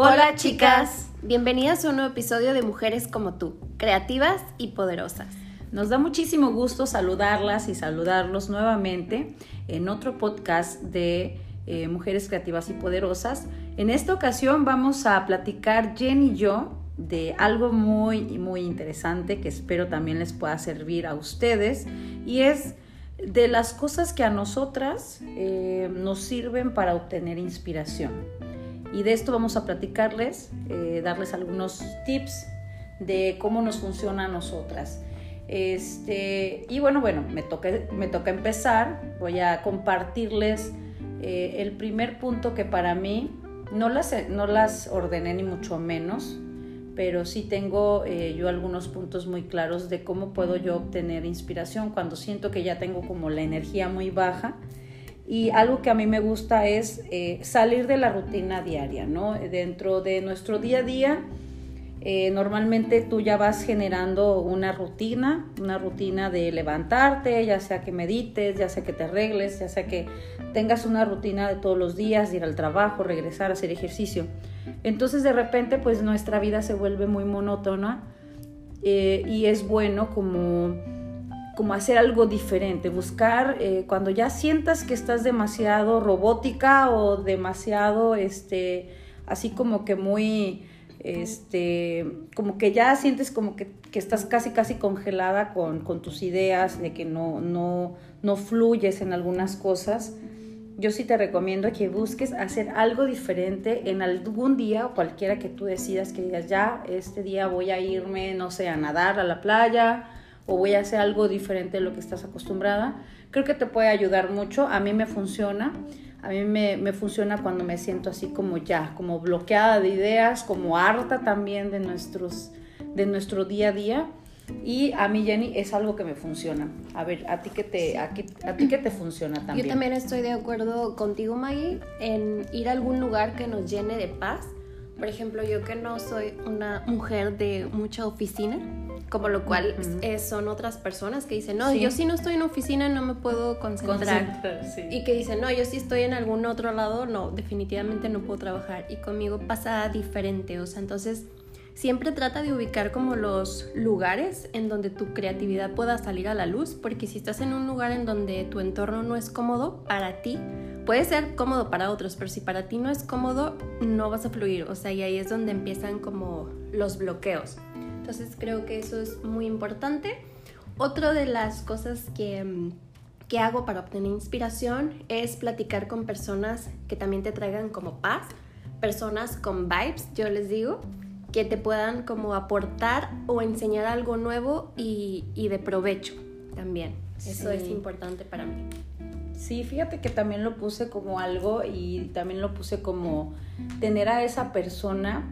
Hola chicas, bienvenidas a un nuevo episodio de Mujeres como tú, creativas y poderosas. Nos da muchísimo gusto saludarlas y saludarlos nuevamente en otro podcast de eh, Mujeres Creativas y Poderosas. En esta ocasión vamos a platicar Jen y yo de algo muy, muy interesante que espero también les pueda servir a ustedes y es de las cosas que a nosotras eh, nos sirven para obtener inspiración. Y de esto vamos a platicarles, eh, darles algunos tips de cómo nos funciona a nosotras. Este, y bueno, bueno, me toca, me toca empezar. Voy a compartirles eh, el primer punto que para mí no las, no las ordené ni mucho menos, pero sí tengo eh, yo algunos puntos muy claros de cómo puedo yo obtener inspiración cuando siento que ya tengo como la energía muy baja y algo que a mí me gusta es eh, salir de la rutina diaria, ¿no? Dentro de nuestro día a día, eh, normalmente tú ya vas generando una rutina, una rutina de levantarte, ya sea que medites, ya sea que te arregles, ya sea que tengas una rutina de todos los días, de ir al trabajo, regresar, hacer ejercicio. Entonces de repente pues nuestra vida se vuelve muy monótona eh, y es bueno como como hacer algo diferente, buscar eh, cuando ya sientas que estás demasiado robótica o demasiado, este, así como que muy, este, como que ya sientes como que, estás casi, casi congelada con, tus ideas, de que no, no, no fluyes en algunas cosas. Yo sí te recomiendo que busques hacer algo diferente en algún día o cualquiera que tú decidas que digas, ya, este día voy a irme, no sé, a nadar a la playa, o voy a hacer algo diferente de lo que estás acostumbrada, creo que te puede ayudar mucho. A mí me funciona. A mí me, funciona cuando me siento así como ya, como bloqueada de ideas, como harta también de, nuestros, de nuestro día a día. Y a mí, Jenny, es algo que me funciona. A ver, ¿a ti qué te, a, a ti qué te funciona también? Yo también estoy de acuerdo contigo, Maggie, en ir a algún lugar que nos llene de paz. Por ejemplo, yo que no soy una mujer de mucha oficina, como lo cual son otras personas que dicen, no, yo si no estoy en oficina no me puedo concentrar. Y que dicen, no, yo si estoy en algún otro lado, no, definitivamente no puedo trabajar. Y conmigo pasa diferente, o sea, entonces siempre trata de ubicar como los lugares en donde tu creatividad pueda salir a la luz, porque si estás en un lugar en donde tu entorno no es cómodo para ti, puede ser cómodo para otros, pero si para ti no es cómodo, no vas a fluir, o sea, y ahí es donde empiezan como los bloqueos. Entonces creo que eso es muy importante. Otra de las cosas que, que hago para obtener inspiración es platicar con personas que también te traigan como paz, personas con vibes, yo les digo, que te puedan como aportar o enseñar algo nuevo y, y de provecho también. Eso es importante para mí. Sí, fíjate que también lo puse como algo y también lo puse como tener a esa persona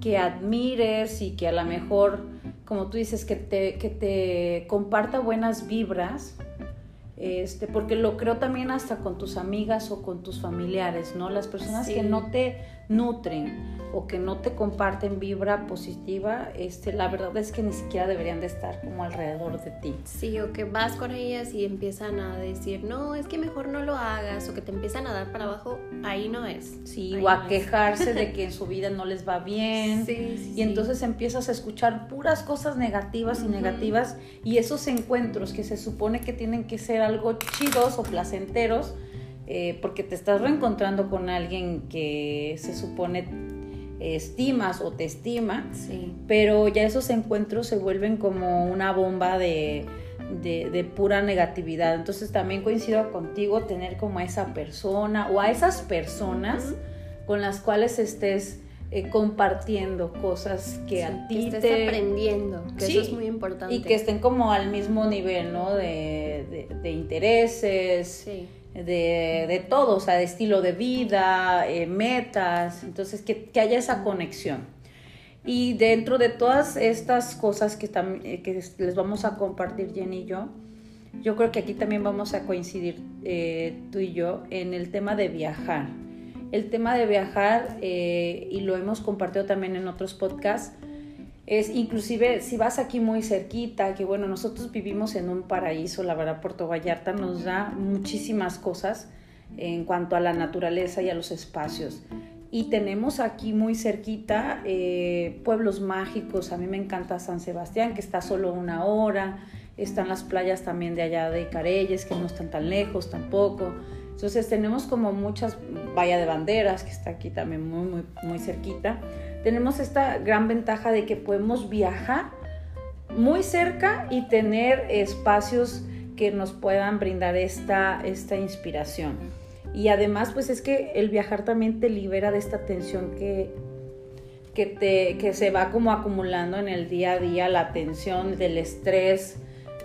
que admires y que a lo mejor, como tú dices, que te, que te comparta buenas vibras, este, porque lo creo también hasta con tus amigas o con tus familiares, ¿no? Las personas que no te nutren o que no te comparten vibra positiva, este, la verdad es que ni siquiera deberían de estar como alrededor de ti. Sí, o que vas con ellas y empiezan a decir, no, es que mejor no lo hagas, o que te empiezan a dar para abajo, ahí no es. Sí, o a quejarse de que en su vida no les va bien. Sí, y entonces empiezas a escuchar puras cosas negativas y negativas y esos encuentros que se supone que tienen que ser algo chidos o placenteros, eh, porque te estás reencontrando con alguien que se supone estimas o te estima, pero ya esos encuentros se vuelven como una bomba de, pura negatividad. Entonces también coincido contigo tener como a esa persona o a esas personas con las cuales estés eh, compartiendo cosas que a ti que estés aprendiendo, que eso es muy importante. Y que estén como al mismo nivel, ¿no? De, de intereses. Sí de, de, todo, o sea, de estilo de vida, eh, metas, entonces que, haya esa conexión. Y dentro de todas estas cosas que, eh, que les vamos a compartir Jenny y yo, yo creo que aquí también vamos a coincidir eh, tú y yo en el tema de viajar. El tema de viajar, y lo hemos compartido también en otros podcasts, es inclusive si vas aquí muy cerquita, que bueno, nosotros vivimos en un paraíso, la verdad Puerto Vallarta nos da muchísimas cosas en cuanto a la naturaleza y a los espacios. Y tenemos aquí muy cerquita eh, pueblos mágicos. A mí me encanta San Sebastián, que está solo una hora. Están las playas también de allá de Careyes, que no están tan lejos tampoco. Entonces tenemos como muchas, Valla de Banderas, que está aquí también muy, muy, muy cerquita. Tenemos esta gran ventaja de que podemos viajar muy cerca y tener espacios que nos puedan brindar esta, esta inspiración. Y además, pues es que el viajar también te libera de esta tensión que, que, te, que se va como acumulando en el día a día, la tensión del estrés,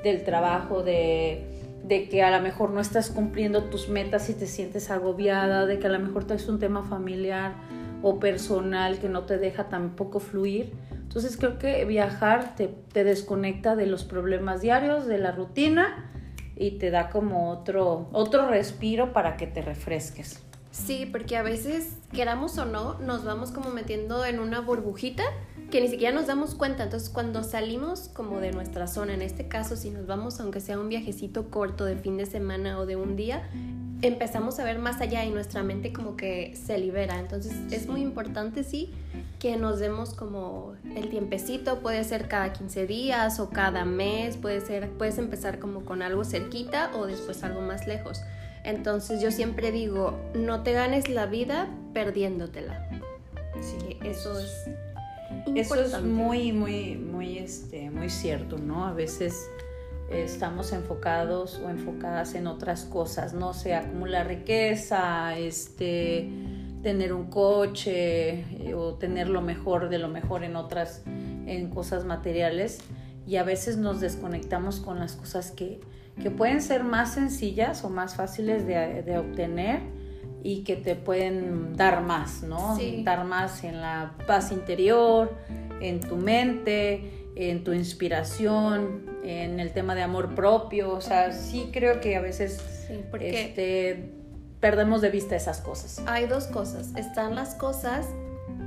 del trabajo, de, de que a lo mejor no estás cumpliendo tus metas y te sientes agobiada, de que a lo mejor es un tema familiar o personal que no te deja tampoco fluir. Entonces creo que viajar te, te desconecta de los problemas diarios, de la rutina y te da como otro, otro respiro para que te refresques. Sí, porque a veces, queramos o no, nos vamos como metiendo en una burbujita que ni siquiera nos damos cuenta. Entonces, cuando salimos como de nuestra zona, en este caso, si nos vamos, aunque sea un viajecito corto de fin de semana o de un día, empezamos a ver más allá y nuestra mente como que se libera. Entonces es muy importante, sí, que nos demos como el tiempecito, puede ser cada 15 días o cada mes, puede ser, puedes empezar como con algo cerquita o después algo más lejos. Entonces yo siempre digo, no te ganes la vida perdiéndotela. Sí, eso es... Importante. Eso es muy, muy, muy, este, muy cierto, ¿no? A veces estamos enfocados o enfocadas en otras cosas, no sé, acumular riqueza, este, tener un coche eh, o tener lo mejor de lo mejor en otras, en cosas materiales y a veces nos desconectamos con las cosas que, que pueden ser más sencillas o más fáciles de, de, obtener y que te pueden dar más, ¿no? Dar más en la paz interior, en tu mente, en tu inspiración, en el tema de amor propio. O sea, sí creo que a veces este, perdemos de vista esas cosas. Hay dos cosas. Están las cosas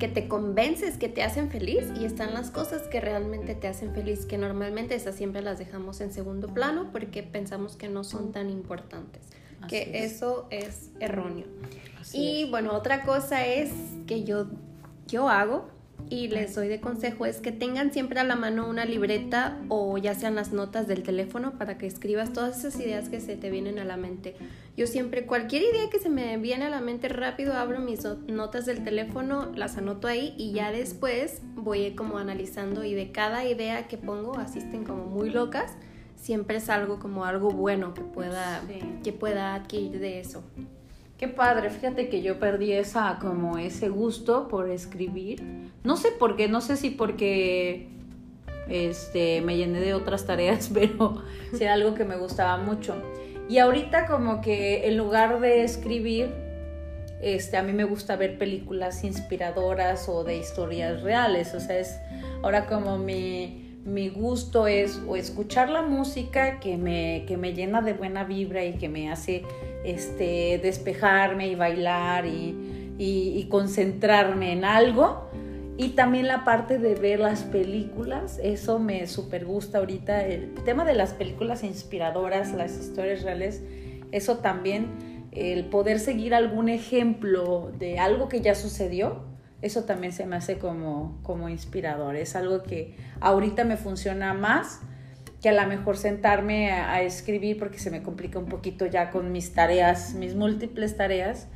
que te convences que te hacen feliz y están las cosas que realmente te hacen feliz, que normalmente esas siempre las dejamos en segundo plano porque pensamos que no son tan importantes. Que eso es erróneo. y bueno, otra cosa es que yo, yo hago y les doy de consejo es que tengan siempre a la mano una libreta o ya sean las notas del teléfono para que escribas todas esas ideas que se te vienen a la mente. Yo siempre, cualquier idea que se me viene a la mente rápido, abro mis notas del teléfono, las anoto ahí y ya después voy como analizando y de cada idea que pongo, asisten como muy locas, siempre es algo como algo bueno que pueda, que pueda adquirir de eso. Qué padre, fíjate que yo perdí esa como ese gusto por escribir. No sé por qué, no sé si porque este me llené de otras tareas, pero era algo que me gustaba mucho. Y ahorita como que en lugar de escribir, este a mí me gusta ver películas inspiradoras o de historias reales, o sea, es ahora como mi mi gusto es o escuchar la música que me, que me llena de buena vibra y que me hace este, despejarme y bailar y, y, concentrarme en algo. Y también la parte de ver las películas, eso me super gusta ahorita. El tema de las películas inspiradoras, las historias reales, eso también, el poder seguir algún ejemplo de algo que ya sucedió, eso también se me hace como, como inspirador. Es algo que ahorita me funciona más que a lo mejor sentarme a, escribir porque se me complica un poquito ya con mis tareas, mis múltiples tareas.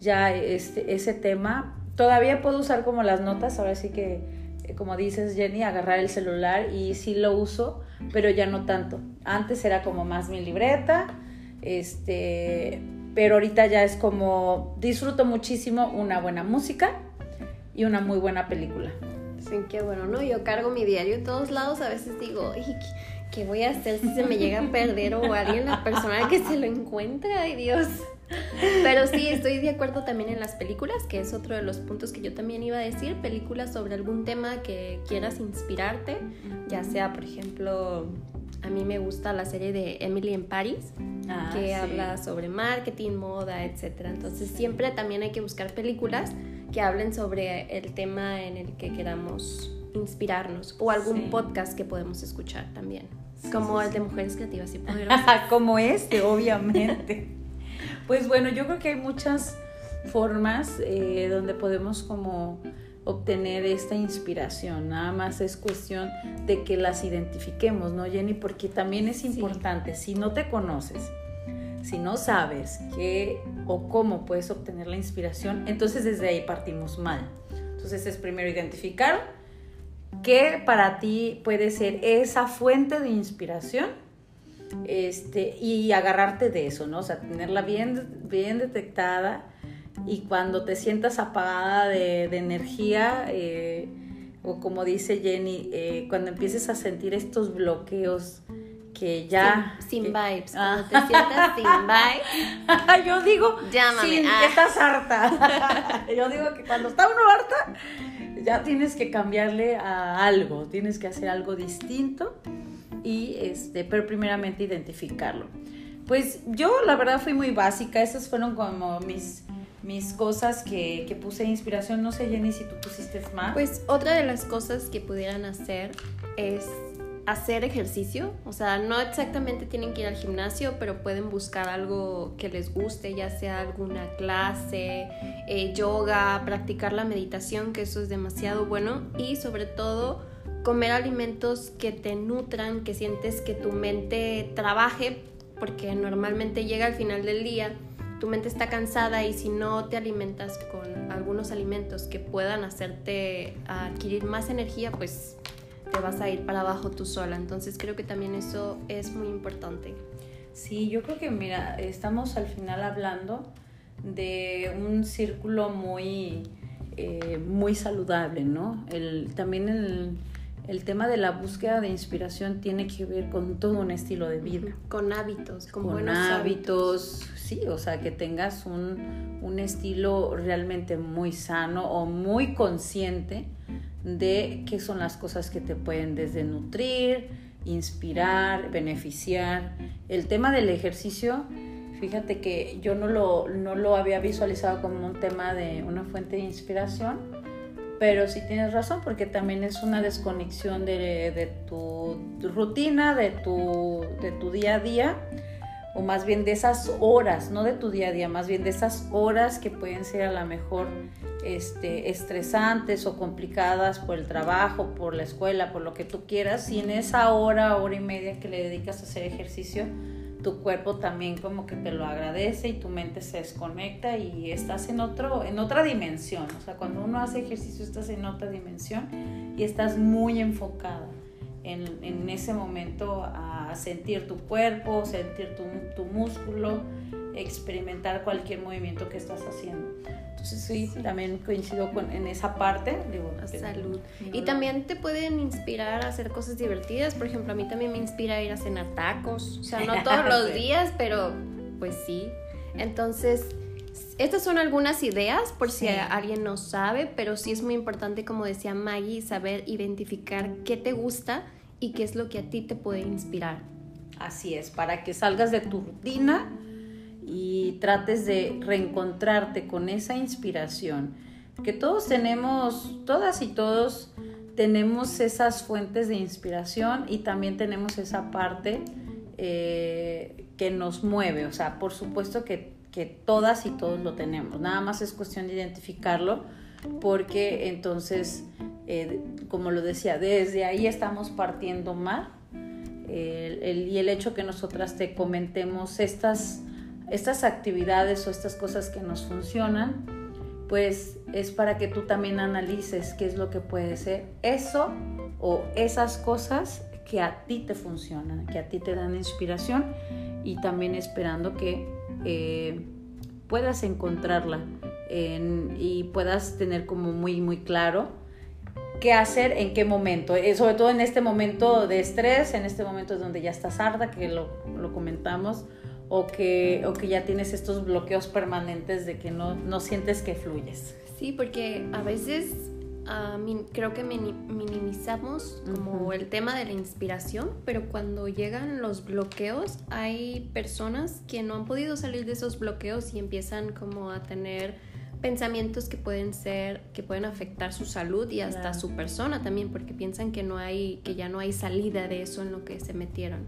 Ya este, ese tema, todavía puedo usar como las notas, ahora sí que, eh, como dices Jenny, agarrar el celular y sí lo uso, pero ya no tanto. Antes era como más mi libreta, este, pero ahorita ya es como disfruto muchísimo una buena música y una muy buena película. Sí, qué bueno, ¿no? Yo cargo mi diario en todos lados, a veces digo, ¿qué voy a hacer si se me llega a perder o alguien, la persona que se lo encuentra? Ay Dios. Pero sí, estoy de acuerdo también en las películas, que es otro de los puntos que yo también iba a decir, películas sobre algún tema que quieras inspirarte, ya sea, por ejemplo, a mí me gusta la serie de Emily en Paris, ah, que habla sobre marketing, moda, etc. Entonces siempre también hay que buscar películas que hablen sobre el tema en el que queramos inspirarnos o algún podcast que podemos escuchar también, como el de Mujeres Creativas y Poderosas. como este, obviamente. pues bueno, yo creo que hay muchas formas eh, donde podemos como obtener esta inspiración. Nada más es cuestión de que las identifiquemos, ¿no, Jenny? Porque también es importante, si no te conoces, si no sabes qué o cómo puedes obtener la inspiración, entonces desde ahí partimos mal. Entonces es primero identificar qué para ti puede ser esa fuente de inspiración este, y agarrarte de eso, ¿no? O sea, tenerla bien, bien detectada y cuando te sientas apagada de, energía, eh, o como dice Jenny, eh, cuando empieces a sentir estos bloqueos que ya... Sin, vibes, cuando te sientas sin vibes. Yo digo, Llámame. Sin, ah. estás harta. Yo digo que cuando está uno harta, ya tienes que cambiarle a algo, tienes que hacer algo distinto y este, pero primeramente identificarlo. Pues yo la verdad fui muy básica, esas fueron como mis mis cosas que, que puse inspiración. No sé, Jenny, si tú pusiste más. Pues otra de las cosas que pudieran hacer es hacer ejercicio. O sea, no exactamente tienen que ir al gimnasio, pero pueden buscar algo que les guste, ya sea alguna clase, eh, yoga, practicar la meditación, que eso es demasiado bueno. Y sobre todo, comer alimentos que te nutran, que sientes que tu mente trabaje, porque normalmente llega al final del día tu mente está cansada y si no te alimentas con algunos alimentos que puedan hacerte adquirir más energía, pues te vas a ir para abajo tú sola. Entonces creo que también eso es muy importante. Sí, yo creo que mira, estamos al final hablando de un círculo muy, eh, muy saludable, ¿no? El, también el el tema de la búsqueda de inspiración tiene que ver con todo un estilo de vida. Con hábitos, con, con buenos hábitos, sí, o sea, que tengas un, un, estilo realmente muy sano o muy consciente de qué son las cosas que te pueden desde nutrir, inspirar, beneficiar. El tema del ejercicio, fíjate que yo no lo, no lo había visualizado como un tema de una fuente de inspiración pero sí tienes razón porque también es una desconexión de, tu, rutina, de tu, de tu día a día, o más bien de esas horas, no de tu día a día, más bien de esas horas que pueden ser a lo mejor este, estresantes o complicadas por el trabajo, por la escuela, por lo que tú quieras, y en esa hora, hora y media que le dedicas a hacer ejercicio, tu cuerpo también como que te lo agradece y tu mente se desconecta y estás en, otro, en otra dimensión. O sea, cuando uno hace ejercicio estás en otra dimensión y estás muy enfocada en, en ese momento a sentir tu cuerpo, sentir tu, tu músculo, experimentar cualquier movimiento que estás haciendo. Entonces sí, también coincido con, en esa parte. Digo, Salud. y también te pueden inspirar a hacer cosas divertidas. Por ejemplo, a mí también me inspira a ir a cenar tacos. O sea, no todos los días, pero pues sí. Entonces, estas son algunas ideas por si alguien no sabe, pero sí es muy importante, como decía Maggie, saber identificar qué te gusta y qué es lo que a ti te puede inspirar. Así es, para que salgas de tu rutina y trates de reencontrarte con esa inspiración. Que todos tenemos, todas y todos tenemos esas fuentes de inspiración y también tenemos esa parte eh, que nos mueve. O sea, por supuesto que, todas y todos lo tenemos. Nada más es cuestión de identificarlo porque entonces, eh, como lo decía, desde ahí estamos partiendo mal. y el hecho que nosotras te comentemos estas estas actividades o estas cosas que nos funcionan, pues es para que tú también analices qué es lo que puede ser eso o esas cosas que a ti te funcionan, que a ti te dan inspiración y también esperando que eh, puedas encontrarla y puedas tener como muy, muy claro qué hacer en qué momento, eh, sobre todo en este momento de estrés, en este momento donde ya estás harta, que lo, lo comentamos, o que, o que ya tienes estos bloqueos permanentes de que no, no sientes que fluyes. Sí, porque a veces uh, creo que minimizamos como el tema de la inspiración, pero cuando llegan los bloqueos hay personas que no han podido salir de esos bloqueos y empiezan como a tener pensamientos que pueden ser que pueden afectar su salud y hasta su persona también porque piensan que no hay que ya no hay salida de eso en lo que se metieron.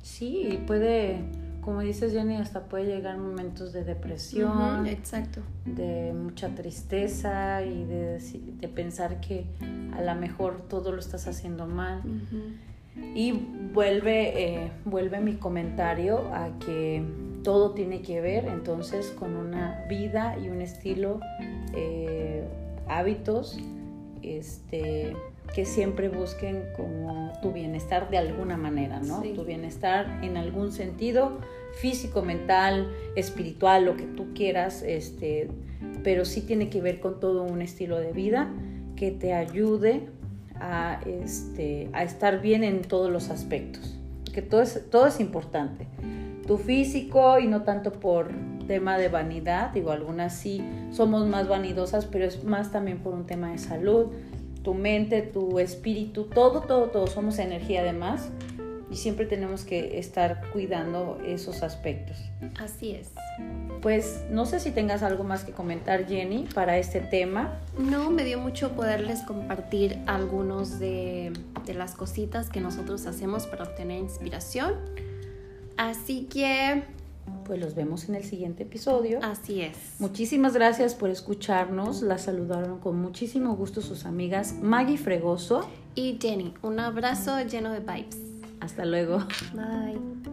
Sí puede como dices Jenny, hasta puede llegar momentos de depresión, exacto. de mucha tristeza y de, de, pensar que a lo mejor todo lo estás haciendo mal. Y vuelve, eh, vuelve mi comentario a que todo tiene que ver entonces con una vida y un estilo, eh, hábitos, este, que siempre busquen como tu bienestar de alguna manera, ¿no? Tu bienestar en algún sentido, físico, mental, espiritual, lo que tú quieras, este, pero sí tiene que ver con todo un estilo de vida que te ayude a, este, a estar bien en todos los aspectos, que todo es, todo es importante. Tu físico y no tanto por tema de vanidad, digo, algunas sí somos más vanidosas, pero es más también por un tema de salud, tu mente, tu espíritu, todo, todo, todo, somos energía además y siempre tenemos que estar cuidando esos aspectos. Así es. Pues no sé si tengas algo más que comentar, Jenny, para este tema. No, me dio mucho poderles compartir algunos de, de las cositas que nosotros hacemos para obtener inspiración. Así que pues los vemos en el siguiente episodio. Así es. Muchísimas gracias por escucharnos. La saludaron con muchísimo gusto sus amigas Maggie Fregoso y Jenny. Un abrazo lleno de vibes. Hasta luego. Bye.